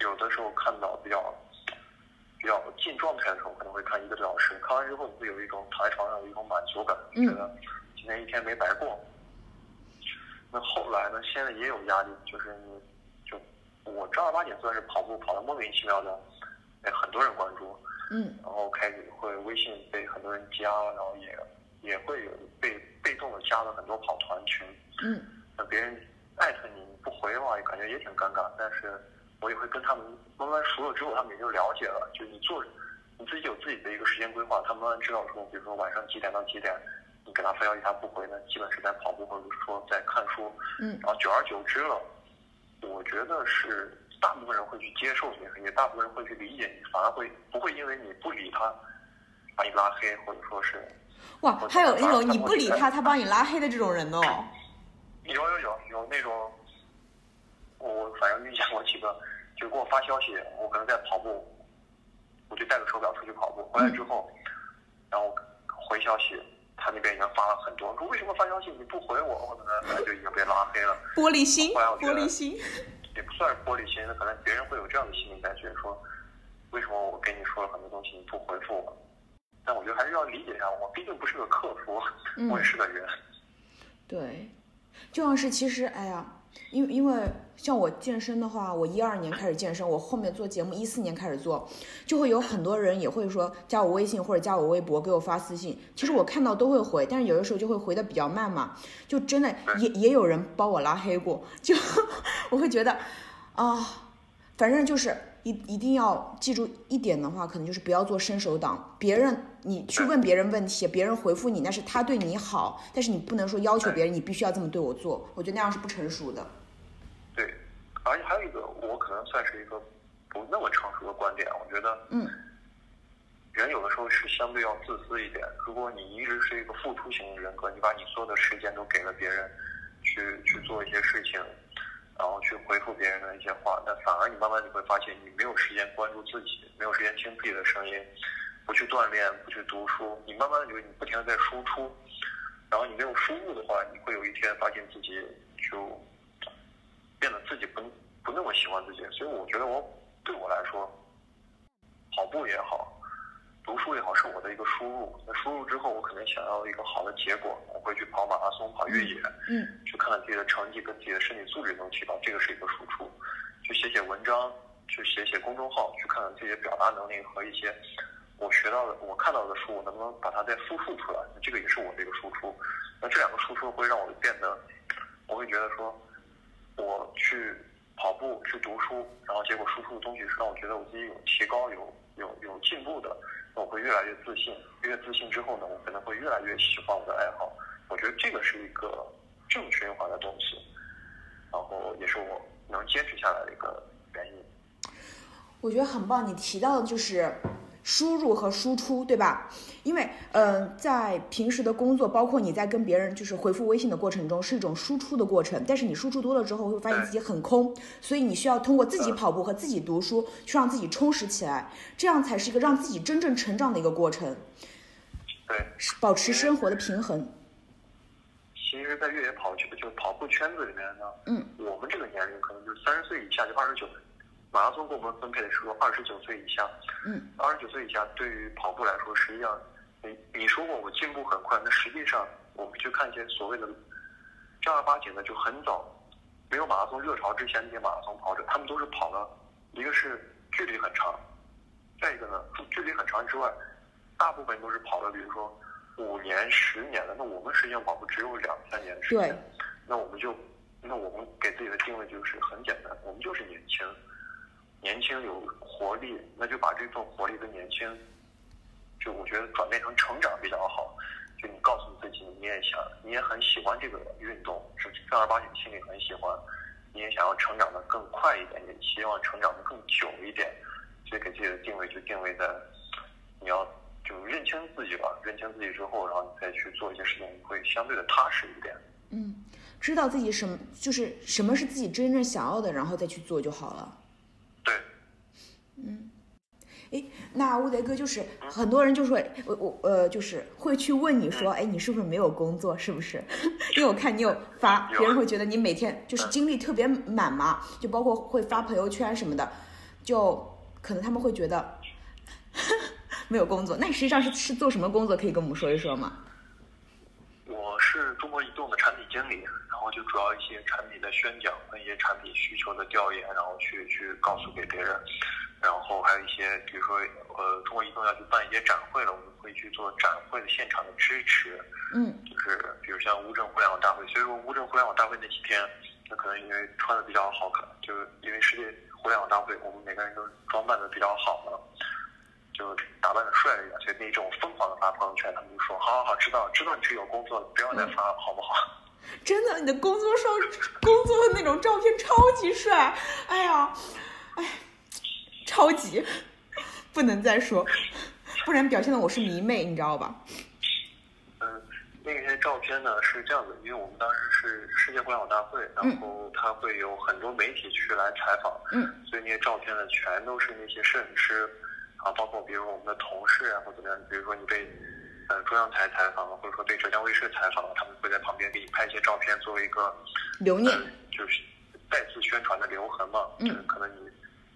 有的时候看到比较比较进状态的时候，可能会看一个多小时。看完之后，你会有一种躺在床上有一种满足感，觉得今天一天没白过。那后来呢？现在也有压力，就是你就我正儿八经算是跑步跑的莫名其妙的，被很多人关注。嗯。然后开始会微信被很多人加，然后也也会有被被动的加了很多跑团群。嗯。那别人艾特你不回的话，感觉也挺尴尬。但是我也会跟他们慢慢熟了之后，他们也就了解了。就你做你自己有自己的一个时间规划，他们慢慢知道说，比如说晚上几点到几点。你给他发消息，他不回呢，基本是在跑步或者说在看书。嗯。然后久而久之了，我觉得是大部分人会去接受你，也大部分人会去理解你，反而会不会因为你不理他，把你拉黑，或者说是。哇，还有那种你不理他，他帮你拉黑的这种人哦。有有有有那种，我反正遇见过几个，就给我发消息，我可能在跑步，我就带个手表出去跑步，回来之后，然后回消息。他那边已经发了很多，说为什么发消息你不回我，或者呢，就已经被拉黑了。玻璃心，玻璃心，也不算是玻璃心，可能别人会有这样的心理感，觉说，为什么我跟你说了很多东西你不回复我？但我觉得还是要理解一下，我毕竟不是个客服，我也是个人。对，就像是其实，哎呀。因因为像我健身的话，我一二年开始健身，我后面做节目一四年开始做，就会有很多人也会说加我微信或者加我微博给我发私信。其实我看到都会回，但是有的时候就会回的比较慢嘛，就真的也也有人帮我拉黑过，就 我会觉得啊，反正就是一一定要记住一点的话，可能就是不要做伸手党。别人你去问别人问题，别人回复你那是他对你好，但是你不能说要求别人你必须要这么对我做，我觉得那样是不成熟的。对而且还有一个，我可能算是一个不那么成熟的观点。我觉得，嗯，人有的时候是相对要自私一点。如果你一直是一个付出型人格，你把你所有的时间都给了别人，去去做一些事情，然后去回复别人的一些话，那反而你慢慢你会发现，你没有时间关注自己，没有时间听自己的声音，不去锻炼，不去读书，你慢慢的就你不停的在输出，然后你没有输入的话，你会有一天发现自己就。变得自己不不那么喜欢自己，所以我觉得我对我来说，跑步也好，读书也好，是我的一个输入。那输入之后，我可能想要一个好的结果，我会去跑马拉松、跑越野，嗯，去看看自己的成绩跟自己的身体素质能提高，这个是一个输出。去写写文章，去写写公众号，去看看自己的表达能力和一些我学到的、我看到的书，我能不能把它再复述出来？这个也是我的一个输出。那这两个输出会让我变得，我会觉得说。我去跑步，去读书，然后结果输出的东西是让我觉得我自己有提高、有有有进步的，那我会越来越自信。越自信之后呢，我可能会越来越喜欢我的爱好。我觉得这个是一个正循环的东西，然后也是我能坚持下来的一个原因。我觉得很棒，你提到的就是。输入和输出，对吧？因为，嗯，在平时的工作，包括你在跟别人就是回复微信的过程中，是一种输出的过程。但是你输出多了之后，会发现自己很空，所以你需要通过自己跑步和自己读书，去让自己充实起来，这样才是一个让自己真正成长的一个过程。对，保持生活的平衡。其实，在越野跑就就跑步圈子里面呢，嗯，我们这个年龄可能就是三十岁以下，就二十九。马拉松给我们分配的是说二十九岁以下，嗯，二十九岁以下对于跑步来说，实际上，你你说过我进步很快，那实际上我们去看一些所谓的正儿八经的就很早，没有马拉松热潮之前那些马拉松跑者，他们都是跑了，一个是距离很长，再一个呢，距离很长之外，大部分都是跑了，比如说五年、十年的，那我们实际上跑步只有两三年的时间，那我们就，那我们给自己的定位就是很简单，我们就是年轻。年轻有活力，那就把这份活力跟年轻，就我觉得转变成成长比较好。就你告诉自己，你也想，你也很喜欢这个运动，是正儿八经心里很喜欢。你也想要成长的更快一点，也希望成长的更久一点，所以给自己的定位就定位在你要就认清自己吧，认清自己之后，然后你再去做一些事情，会相对的踏实一点。嗯，知道自己什么就是什么是自己真正想要的，然后再去做就好了。嗯，哎，那乌贼哥就是很多人就说，我我呃，就是会去问你说，哎，你是不是没有工作？是不是？因为我看你有发，别人会觉得你每天就是精力特别满嘛，就包括会发朋友圈什么的，就可能他们会觉得 没有工作。那你实际上是是做什么工作？可以跟我们说一说吗？我是中国移动的产品经理，后就主要一些产品的宣讲和一些产品需求的调研，然后去去告诉给别人，然后还有一些比如说呃中国移动要去办一些展会了，我们会去做展会的现场的支持，嗯。就是比如像乌镇互联网大会，所以说乌镇互联网大会那几天，那可能因为穿的比较好看，就因为世界互联网大会，我们每个人都装扮的比较好嘛，就打扮的帅一点，所以那种疯狂的发朋友圈，他们就说好好好，知道知道你是有工作，不要再发好不好？真的，你的工作上工作的那种照片超级帅，哎呀，哎，超级，不能再说，不然表现的我是迷妹，你知道吧？嗯，那些照片呢是这样的，因为我们当时是世界互联网大会，然后他会有很多媒体去来采访，嗯，所以那些照片呢全都是那些摄影师，啊，包括比如我们的同事啊或怎么样，比如说你被呃中央台采访了，或者说对浙江卫视采访了，他们会在旁边给你拍一些照片作为一个留念呃，就是再次宣传的留痕嘛，嗯。就是可能你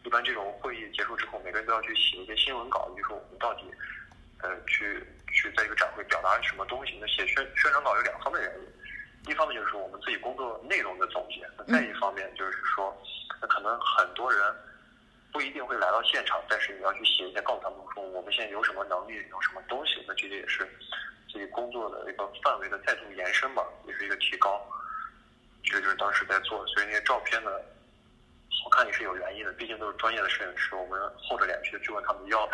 一般这种会议结束之后，每个人都要去写一些新闻稿，就说我们到底呃去去在一个展会表达什么东西。那写宣宣传稿有两方面原因，一方面就是说我们自己工作内容的总结，那再一方面就是说，那可能很多人不一定会来到现场，但是你要去写一些告诉他们说我们现在有什么能力，有什么东西，那这个也是自己工作的一个范围的再度延伸吧，也是一个提高。这个就是当时在做，所以那些照片呢，好看也是有原因的，毕竟都是专业的摄影师，我们厚着脸皮去问他们要的。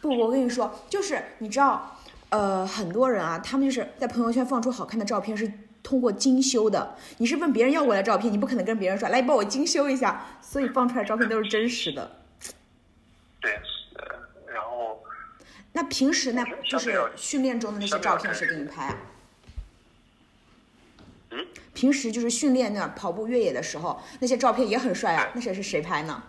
不，我跟你说，就是你知道，呃，很多人啊，他们就是在朋友圈放出好看的照片是通过精修的。你是问别人要过来照片，你不可能跟别人说来帮我精修一下，所以放出来照片都是真实的。对，呃，然后那平时那我觉得就是训练中的那些照片谁给你拍啊？嗯，平时就是训练那跑步越野的时候，那些照片也很帅啊，那谁是谁拍呢？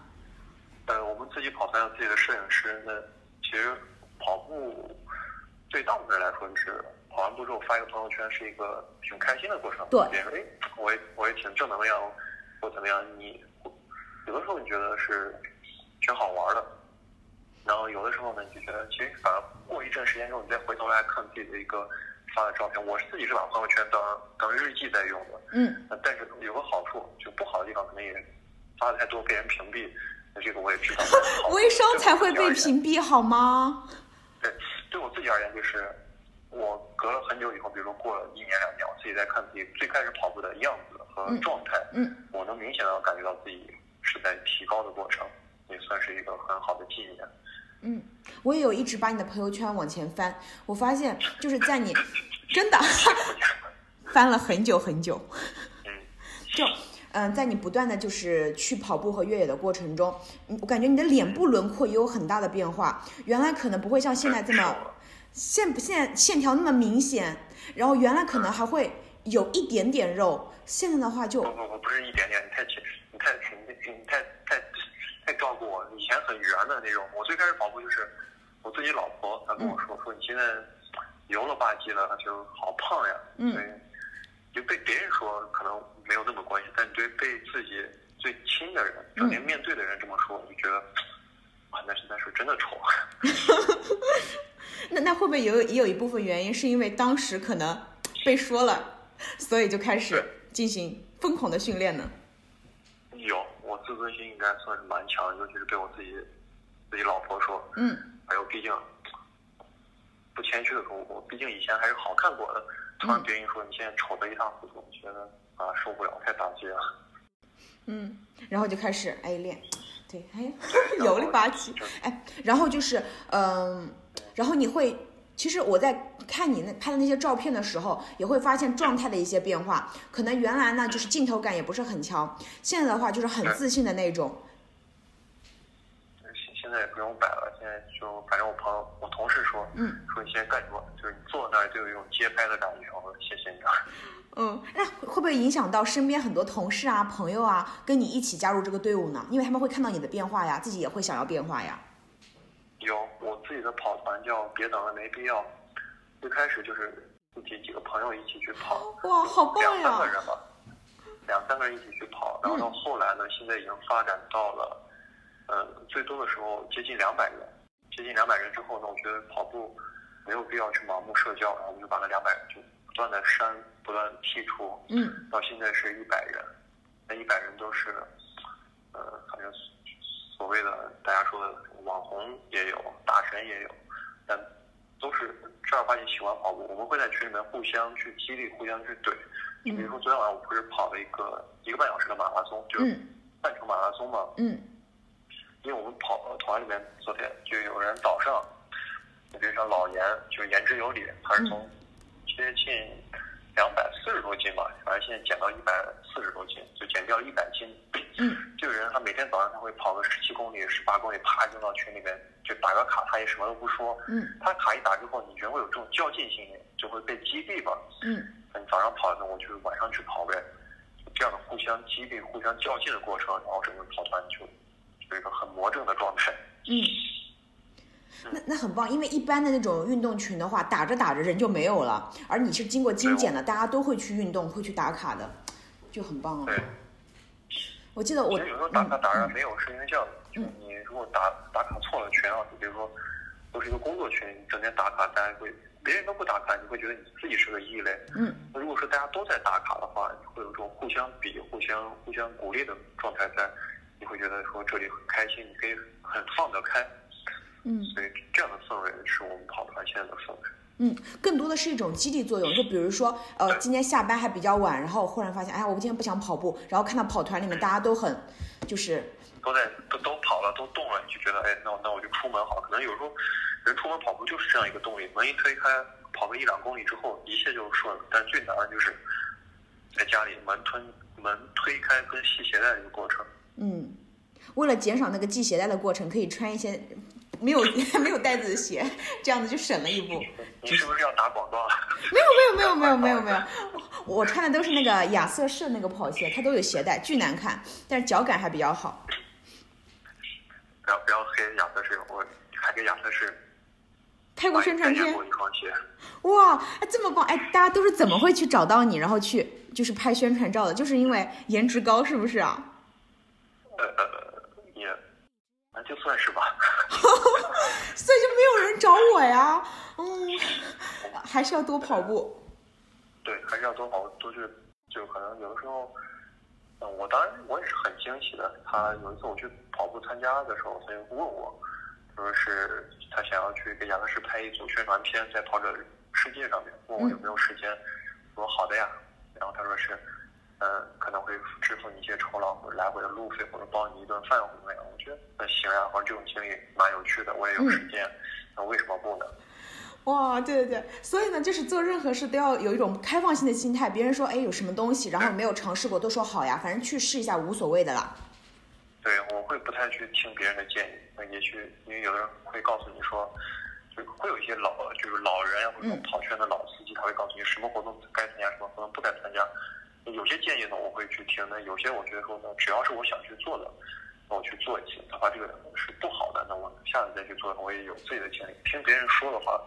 呃，我们自己跑团有自己的摄影师，那其实跑步对大部分人来说，就是跑完步之后发一个朋友圈是一个挺开心的过程。对别人说哎，我也我也挺正能量，或怎么样，你有的时候你觉得是挺好玩的，然后有的时候呢，你就觉得其实反而过一阵时间之后，你再回头来看自己的一个发的照片，我是自己是把朋友圈当当日记在用的。嗯，呃但是有个好处，就不好的地方可能也发的太多被人屏蔽，那这个我也知道。微商才会被。屏蔽好吗？对，对我自己而言，就是我隔了很久以后，比如说过了一年两年，我自己在看自己最开始跑步的样子和状态，嗯，我能明显的感觉到自己是在提高的过程，也算是一个很好的纪念。嗯，我也有一直把你的朋友圈往前翻，我发现就是在你 真的 翻了很久很久，嗯，就嗯、在你不断的就是去跑步和越野的过程中，嗯我感觉你的脸部轮廓也有很大的变化，原来可能不会像现在这么线不线线条那么明显，然后原来可能还会有一点点肉，现在的话就不不不，不是一点点，你太切，你太你你太太太照顾我。以前很圆的那种，我最开始跑步就是我自己老婆，她跟我说说你现在油了吧唧了，就好胖呀。嗯所以就被别人说可能没有那么关系，但对被自己最亲的人，整天面对的人这么说，我就觉得啊，那是那是真的丑。那那会不会有也有一部分原因是因为当时可能被说了，所以就开始进行疯狂的训练呢？有，我自尊心应该算是蛮强，尤其是被我自己自己老婆说，嗯，还有毕竟不谦虚的说，我毕竟以前还是好看过的。突然别人一说你现在丑的一塌糊涂，我觉得啊受不了，太打击了。嗯，然后就开始哎练，对，哎对油里吧唧就，哎，然后就是嗯、然后你会，其实我在看你那拍的那些照片的时候，也会发现状态的一些变化。可能原来呢就是镜头感也不是很强，现在的话就是很自信的那种。现现在也不用摆了，现在就反正我朋友、我同事说，嗯，说你现在干什么？就是你坐那儿就有一种街拍的感觉。我说谢谢你啊。嗯，那会不会影响到身边很多同事啊、朋友啊，跟你一起加入这个队伍呢？因为他们会看到你的变化呀，自己也会想要变化呀。有我自己的跑团叫别等了，没必要。最开始就是自己几个朋友一起去跑，哇，好棒两三个！人吧，两三个人一起去跑。然后到后来呢，现在已经发展到了，呃，最多的时候接近两百人。接近两百人之后呢，我觉得跑步没有必要去盲目社交，然后我们就把那两百人就不断的删，不断地剔除。嗯，到现在是一百人，那一百人都是，呃，反正所谓的大家说的网红也有，大神也有，但都是正儿八经喜欢跑步。我们会在群里面互相去激励，互相去怼。比如说昨天晚上我不是跑了一个一个半小时的马拉松，就是嗯半程马拉松嘛。嗯因为我们跑团里面昨天就有人早上，比如说老严，就是言之有理，他是从接近两百四十多斤吧，反正现在减到一百四十多斤，就减掉一百斤。嗯，这个人他每天早上他会跑个十七公里、十八公里，啪扔到群里面就打个卡，他也什么都不说。嗯他卡一打之后，你觉得会有这种较劲心理，就会被激励嘛。嗯那你早上跑，那我就晚上去跑呗，这样的互相激励、互相较劲的过程，然后整个跑团就有一个很魔怔的状态。嗯。那那很棒，因为一般的那种运动群的话，打着打着人就没有了，而你是经过精简的，大家都会去运动，会去打卡的，就很棒了对啊。，我记得我其实有时候打卡嗯打着没有，是因为这样的，就嗯你如果打打卡错了群啊，就比如说都是一个工作群，你整天打卡，大家会别人都不打卡，你会觉得你自己是个异类。嗯那如果说大家都在打卡的话，你会有这种互相比、互相互相鼓励的状态在，你会觉得说这里很开心，你可以很放得开。嗯所以这样的氛围是我们跑团现在的氛围。嗯，更多的是一种激励作用。就比如说，呃，今天下班还比较晚，然后忽然发现，哎呀，我今天不想跑步，然后看到跑团里面大家都很，就是都在都都跑了，都动了，你就觉得哎，那我那我就出门好。可能有时候人出门跑步就是这样一个动力，门一推开，跑个一两公里之后，一切就顺了。但最难的就是在家里门推门推开跟系鞋带的一个过程。嗯，为了减少那个系鞋带的过程，可以穿一些没有 没有带子的鞋，这样子就省了一步。你是不是要打广告啊？没有没有没有没有没有没有，我穿的都是那个亚瑟士那个跑鞋，它都有鞋带，巨难看，但是脚感还比较好。不要不要黑亚瑟士，我还给亚瑟士拍过宣传片。哇，哎这么棒！哎，大家都是怎么会去找到你，然后去就是拍宣传照的？就是因为颜值高，是不是啊？呃呃，也，那就算是吧。所以就没有人找我呀。嗯，还是要多跑步。对，还是要多跑，多去，就可能有的时候，嗯，我当然我也是很惊喜的。他有一次我去跑步参加的时候，他就问我，说是他想要去给亚瑟士拍一组宣传片，在跑者世界上面，问我有没有时间。我说好的呀。然后他说是，嗯，可能会支付你一些酬劳或者来回的路费，或者包你一顿饭或者怎么样。我觉得那行啊，或者这种经历蛮有趣的，我也有时间，那为什么不呢？哇，对对对，所以呢，就是做任何事都要有一种开放性的心态。别人说，哎，有什么东西，然后没有尝试过，都说好呀，反正去试一下无所谓的啦。对，我会不太去听别人的建议。那也许因为有的人会告诉你说，就会有一些老就是老人呀，或者跑圈的老司机，他会告诉你什么活动该参加，什么活动不该参加。有些建议呢，我会去听；那有些我觉得说呢，只要是我想去做的，那我去做一些。哪怕这个是不好的，那我下次再去做，我也有自己的建议。听别人说的话，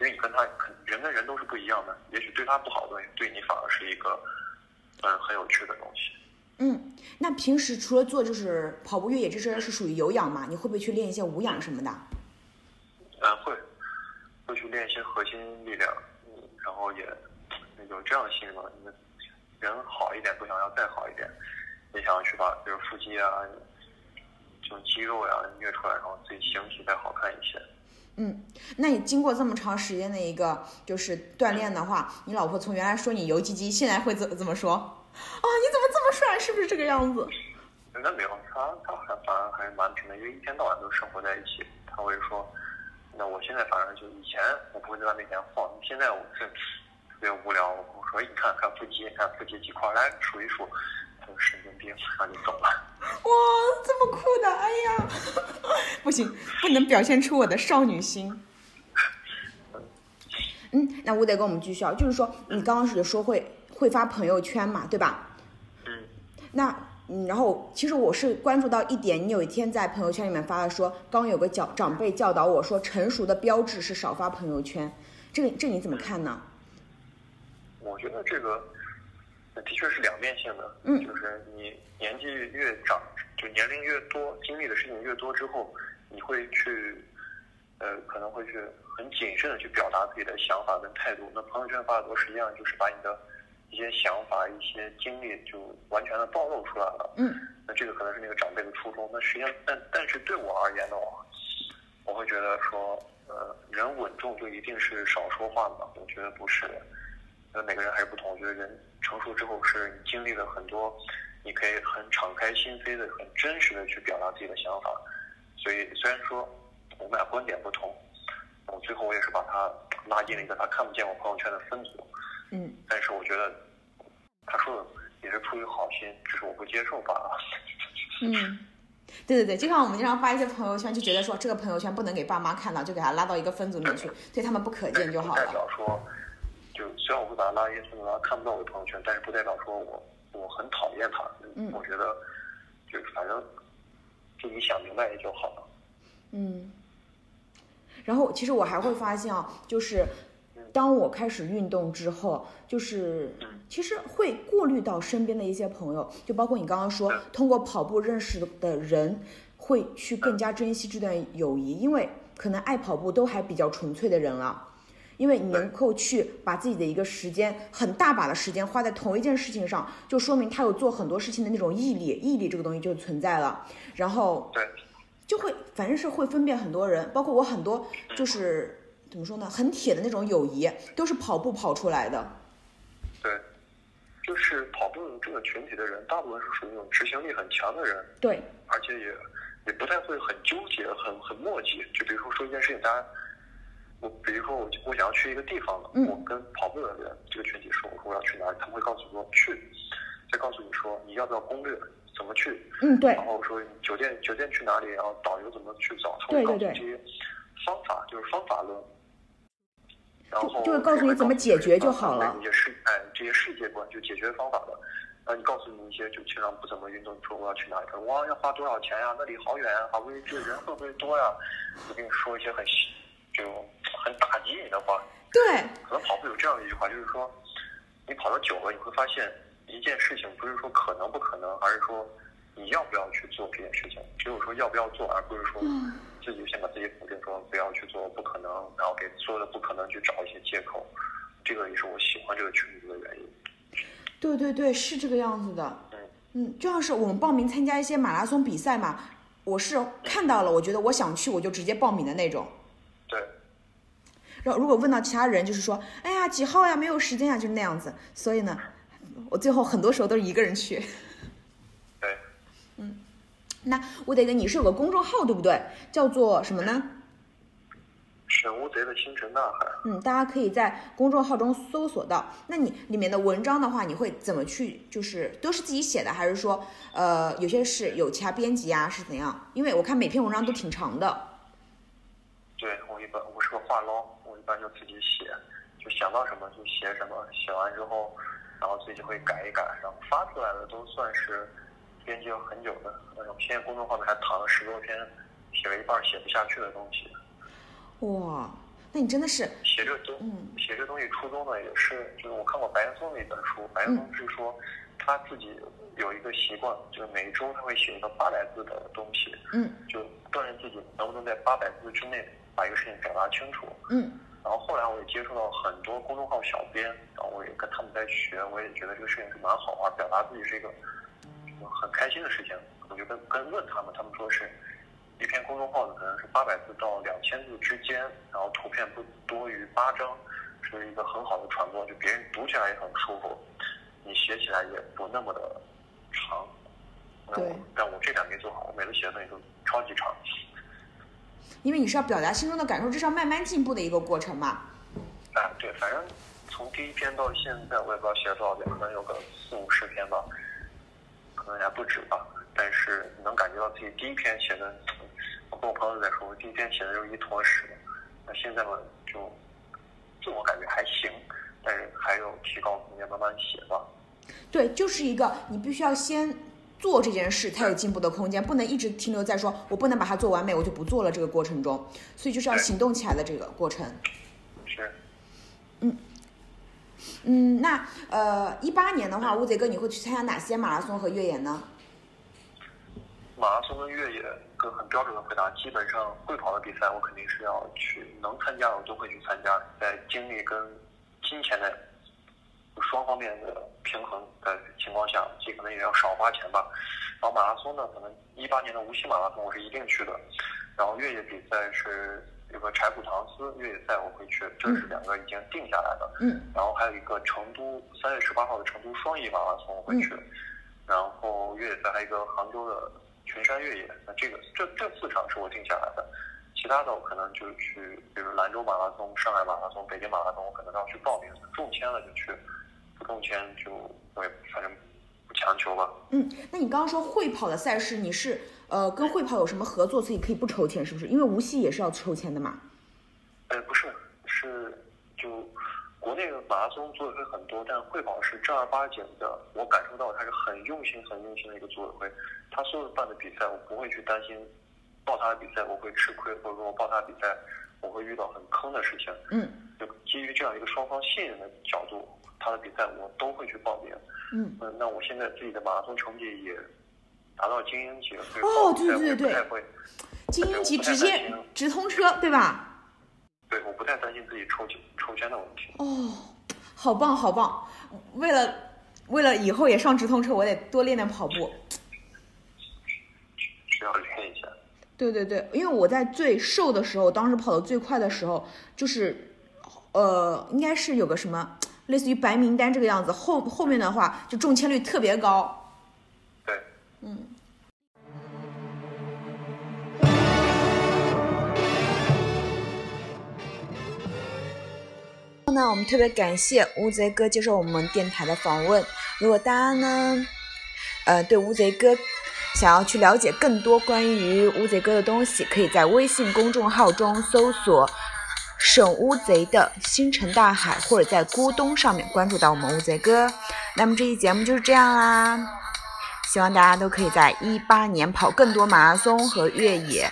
因为你跟他人跟人都是不一样的，也许对他不好的东西，对你反而是一个嗯很有趣的东西。嗯，那平时除了做就是跑步、越野这些是属于有氧嘛？你会不会去练一些无氧什么的？嗯，会会去练一些核心力量，嗯，然后也有这样的心理嘛，人好一点都想要再好一点，也想要去把就是腹肌啊这种肌肉呀、虐出来，然后自己形体再好看一些。嗯，那你经过这么长时间的一个就是锻炼的话，你老婆从原来说你油唧唧，现在会怎怎么说？啊，你怎么这么帅？是不是这个样子？那没有，他他还反而还蛮平的，因为一天到晚都生活在一起，她会说，那我现在反正就以前我不会在她面前晃，现在我是特别无聊，我说你看看腹肌，看腹肌几块，来数一数，他说神经病，然后就走了。哇，这么酷的，哎呀，不行，不能表现出我的少女心。嗯，那我得跟我们继续啊，就是说你刚刚是说会会发朋友圈嘛，对吧？嗯，那嗯，然后其实我是关注到一点，你有一天在朋友圈里面发了说，刚有个教长辈教导我说，成熟的标志是少发朋友圈，这个这你怎么看呢？我觉得这个的确是两面性的，嗯就是你年纪越长，就年龄越多，经历的事情越多之后，你会去，呃，可能会去很谨慎的去表达自己的想法跟态度。那朋友圈发的多，实际上就是把你的一些想法、一些经历就完全的暴露出来了。嗯那这个可能是那个长辈的初衷。那实际上，但但是对我而言的话，我会觉得说，呃，人稳重就一定是少说话吗？我觉得不是的。呃，每个人还是不同。我觉得人成熟之后，是你经历了很多，你可以很敞开心扉的、很真实的去表达自己的想法。所以虽然说我们俩观点不同，我最后我也是把他拉进了一个他看不见我朋友圈的分组。嗯，但是我觉得他说的也是出于好心，只是我不接受罢了。嗯，对对对，就像我们经常发一些朋友圈，就觉得说这个朋友圈不能给爸妈看到，就给他拉到一个分组里面去，对他们不可见就好了代了。表说，就虽然我会把他拉黑，甚至，他看不到我的朋友圈，但是不代表说我我很讨厌他。嗯我觉得就反正自己想明白也就好了。嗯，然后其实我还会发现啊，就是当我开始运动之后，就是其实会过滤到身边的一些朋友，就包括你刚刚说通过跑步认识的人，会去更加珍惜这段友谊，因为可能爱跑步都还比较纯粹的人了。因为你能够去把自己的一个时间很大把的时间花在同一件事情上，就说明他有做很多事情的那种毅力，毅力这个东西就存在了。然后对，就会反正是会分辨很多人，包括我很多就是怎么说呢，很铁的那种友谊，都是跑步跑出来的。对，就是跑步这个群体的人，大部分是属于那种执行力很强的人，对，而且也也不太会很纠结、很很磨叽。就比如说说一件事情，大家，我比如说我我想要去一个地方了，嗯我跟跑步的人这个群体说，我说我要去哪里，他们会告诉我说去，再告诉你说你要不要攻略，怎么去，嗯，对然，后说酒店酒店去哪里，然后导游怎么去找，他会告诉你这些方法，就是方法论。然后就会告诉你怎么解决就好了一些世哎这些世界观就解决方法的。啊，你告诉你一些就平常不怎么运动，你说我要去哪里，他说哇要花多少钱呀、那里好远啊，好不容易这人会不会多呀？我跟你说一些很就很打击你的话。对，可能跑步有这样的一句话，就是说，你跑到久了，你会发现一件事情不是说可能不可能，而是说你要不要去做这件事情。只有说要不要做，而不是说自己先把自己否定说不要去做，不可能，然后给所有的不可能去找一些借口。这个也是我喜欢这个群体的原因。对对对，是这个样子的。嗯嗯，就像是我们报名参加一些马拉松比赛嘛，我是看到了，我觉得我想去，我就直接报名的那种。对，然后如果问到其他人，就是说，哎呀，几号呀，没有时间呀，就是那样子。所以呢，我最后很多时候都是一个人去。对，嗯那吴德哥，你是有个公众号对不对？叫做什么呢？沈乌贼的星辰大海。嗯，大家可以在公众号中搜索到。那你里面的文章的话，你会怎么去？就是都是自己写的，还是说，呃，有些是有其他编辑啊，是怎样？因为我看每篇文章都挺长的。对我一般我是个话唠，般就自己写，就想到什么就写什么，写完之后，然后自己会改一改，然后发出来的都算是编辑了很久的。那种现在公众号里还躺了十多篇，写了一半写不下去的东西。哇，那你真的是，写这东嗯写这东西初衷呢，也是就是我看过白岩松的一本书，白岩松是说他自己有一个习惯，就是每周他会写一个八百字的东西，嗯就锻炼自己能不能在八百字之内把一个事情表达清楚。嗯然后后来我也接触到很多公众号小编，然后我也跟他们在学，我也觉得这个事情是蛮好啊，表达自己是一个很开心的事情。我就跟跟问他们，他们说是一篇公众号的可能是八百字到两千字之间，然后图片不多于八张，是一个很好的传播，就别人读起来也很舒服，你写起来也不那么的长。那我对但我这点没做好，我每次写的东西都超级长。因为你是要表达心中的感受，这是要慢慢进步的一个过程嘛。啊，对，反正从第一篇到现在，我也不知道写了多少篇，可能有个四五十篇吧，可能还不止吧。但是能感觉到自己第一篇写的，我跟我朋友在说，我第一篇写的就是一坨屎。那现在嘛，就自我感觉还行，但是还有提高空间，慢慢写吧。对，就是一个你必须要先做这件事，才有进步的空间，不能一直停留在说我不能把它做完美，我就不做了这个过程中。所以就是要行动起来的这个过程。是。嗯。嗯，那呃，一八年的话，乌贼哥你会去参加哪些马拉松和越野呢？马拉松跟越野，一个很标准的回答，基本上会跑的比赛，我肯定是要去，能参加我都会去参加。在精力跟金钱的双方面的平衡的情况下，尽可能也要少花钱吧。然后马拉松呢，可能一八年的无锡马拉松我是一定去的。然后越野比赛是有个柴谷唐斯越野赛我会去，这是两个已经定下来的。嗯。然后还有一个成都三月十八号的成都双翼马拉松我会去。然后越野赛还有一个杭州的。群山越野，那这个这这四场是我定下来的，其他的我可能就去，比如兰州马拉松、上海马拉松、北京马拉松，我可能都要去报名，中签了就去，不中签就我也反正不强求吧。嗯，那你刚刚说会跑的赛事，你是呃跟会跑有什么合作，所以可以不抽签，是不是？因为无锡也是要抽签的嘛。呃，不是，是就。国内的马拉松组委会很多，但会跑是正儿八经的。我感受到他是很用心、很用心的一个组委会。他所有办的比赛，我不会去担心报他的比赛我会吃亏，或者说我报他的比赛我会遇到很坑的事情。嗯，就基于这样一个双方信任的角度，他的比赛我都会去报名。嗯，嗯，那我现在自己的马拉松成绩也达到精英级了，哦，对对对对，精英级直接直通车，对吧？对，我不太担心自己抽签抽签的问题。哦，好棒好棒！为了为了以后也上直通车，我得多练练跑步。需要练一下。对对对，因为我在最瘦的时候，当时跑的最快的时候，就是呃，应该是有个什么类似于白名单这个样子。后后面的话就中签率特别高。对。嗯。那我们特别感谢乌贼哥接受我们电台的访问。如果大家呢，呃，对乌贼哥想要去了解更多关于乌贼哥的东西，可以在微信公众号中搜索“省乌贼的星辰大海”，或者在咕咚上面关注到我们乌贼哥。那么这期节目就是这样啦，希望大家都可以在一八年跑更多马拉松和越野，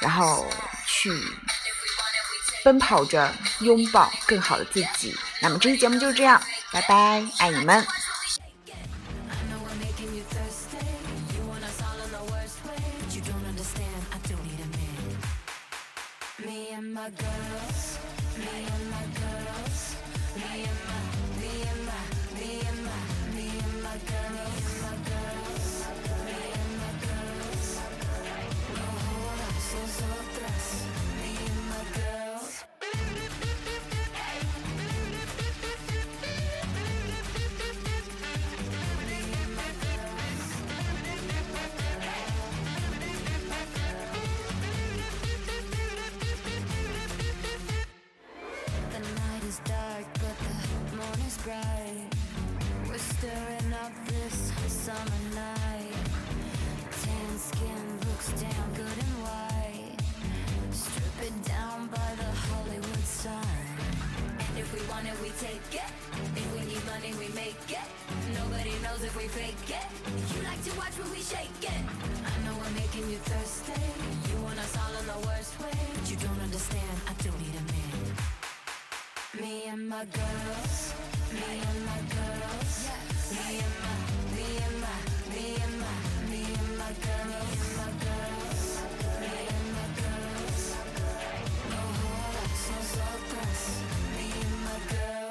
然后去。奔跑着，拥抱更好的自己。那么这期节目就是这样，拜拜，爱你们。take it. If we need money, we make it. Nobody knows if we fake it. You like to watch when we shake it. I know I'm making you thirsty. You want us all in the worst way. But you don't understand, I don't need a man. Me and my girls. Me and my girls. Me and my, me and my, me and my, me and my girls. Me and my girls. Me and my girls.